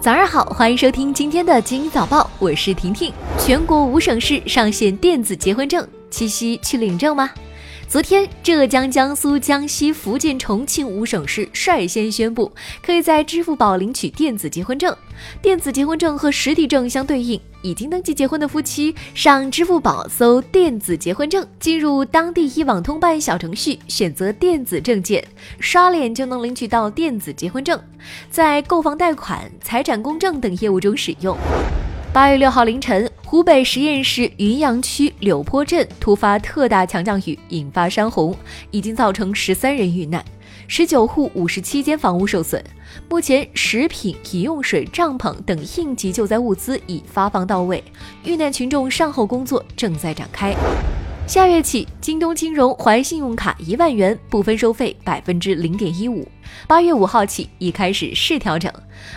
早上好，欢迎收听今天的《精英早报》，我是婷婷。全国五省市上线电子结婚证，七夕去领证吗？昨天，浙江、江苏、江西、福建、重庆五省市率先宣布，可以在支付宝领取电子结婚证。电子结婚证和实体证相对应，已经登记结婚的夫妻上支付宝搜“电子结婚证”，进入当地一网通办小程序，选择电子证件，刷脸就能领取到电子结婚证，在购房贷款、财产公证等业务中使用。八月六号凌晨。湖北十堰市云阳区柳坡镇突发特大强降雨，引发山洪，已经造成十三人遇难，十九户五十七间房屋受损。目前，食品、饮用水、帐篷等应急救灾物资已发放到位，遇难群众善后工作正在展开。下月起，京东金融还信用卡一万元部分收费百分之零点一五。八月五号起已开始试调整，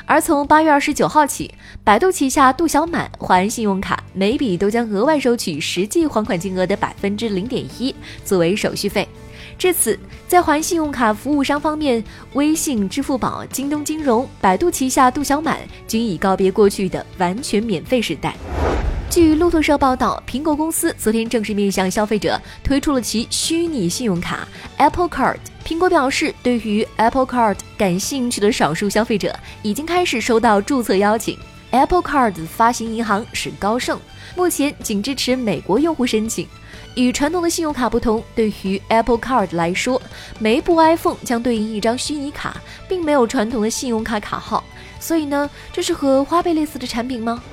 而从八月二十九号起，百度旗下度小满还信用卡每笔都将额外收取实际还款金额的百分之零点一作为手续费。至此，在还信用卡服务商方面，微信、支付宝、京东金融、百度旗下度小满均已告别过去的完全免费时代。据路透社报道，苹果公司昨天正式面向消费者推出了其虚拟信用卡 Apple Card。苹果表示，对于 Apple Card 感兴趣的少数消费者已经开始收到注册邀请。Apple Card 发行银行是高盛，目前仅支持美国用户申请。与传统的信用卡不同，对于 Apple Card 来说，每一部 iPhone 将对应一张虚拟卡，并没有传统的信用卡卡号。所以呢，这是和花呗类似的产品吗？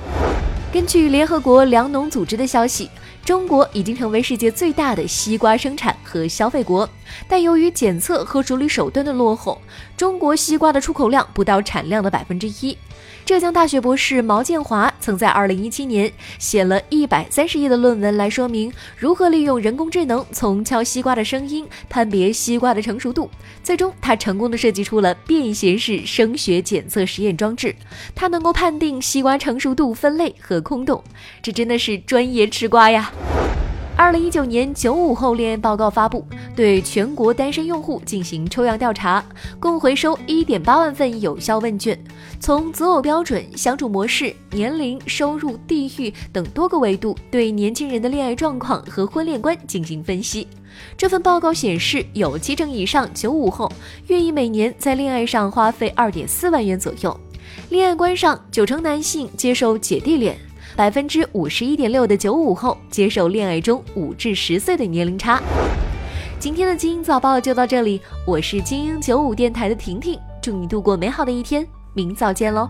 根据联合国粮农组织的消息，中国已经成为世界最大的西瓜生产和消费国，但由于检测和处理手段的落后，中国西瓜的出口量不到产量的百分之一。浙江大学博士毛建华曾在2017年写了一百三十页的论文来说明如何利用人工智能从敲西瓜的声音判别西瓜的成熟度。最终，他成功的设计出了便携式声学检测实验装置，它能够判定西瓜成熟度、分类和空洞。这真的是专业吃瓜呀！二零一九年九五后恋爱报告发布，对全国单身用户进行抽样调查，共回收一点八万份有效问卷，从择偶标准、相处模式、年龄、收入、地域等多个维度对年轻人的恋爱状况和婚恋观进行分析。这份报告显示，有七成以上九五后愿意每年在恋爱上花费二点四万元左右。恋爱观上，九成男性接受姐弟恋。百分之五十一点六的九五后接受恋爱中五至十岁的年龄差。今天的精英早报就到这里，我是精英九五电台的婷婷，祝你度过美好的一天，明早见喽。